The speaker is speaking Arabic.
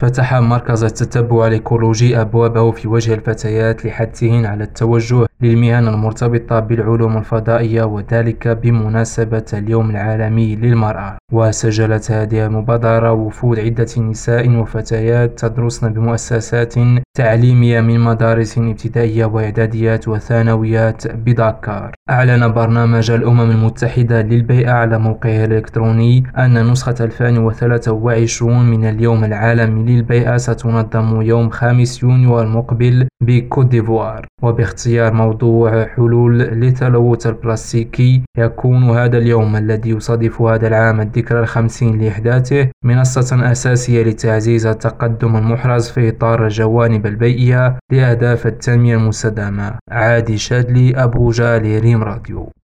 فتح مركز التتبع الإيكولوجي أبوابه في وجه الفتيات لحثهن على التوجه للمهن المرتبطة بالعلوم الفضائية وذلك بمناسبة اليوم العالمي للمرأة. وسجلت هذه المبادرة وفود عدة نساء وفتيات تدرسن بمؤسسات تعليمية من مدارس ابتدائية وإعداديات وثانويات بدكار. أعلن برنامج الأمم المتحدة للبيئة على موقعه الإلكتروني أن نسخة 2023 من اليوم العالمي للبيئة ستنظم يوم 5 يونيو المقبل بكوت ديفوار. وباختيار موضوع حلول للتلوث البلاستيكي يكون هذا اليوم الذي يصادف هذا العام الذكرى الخمسين لإحداثه منصة أساسية لتعزيز التقدم المحرز في إطار الجوانب البيئية لأهداف التنمية المستدامة. عادي شادلي أبو جالي ريم راديو.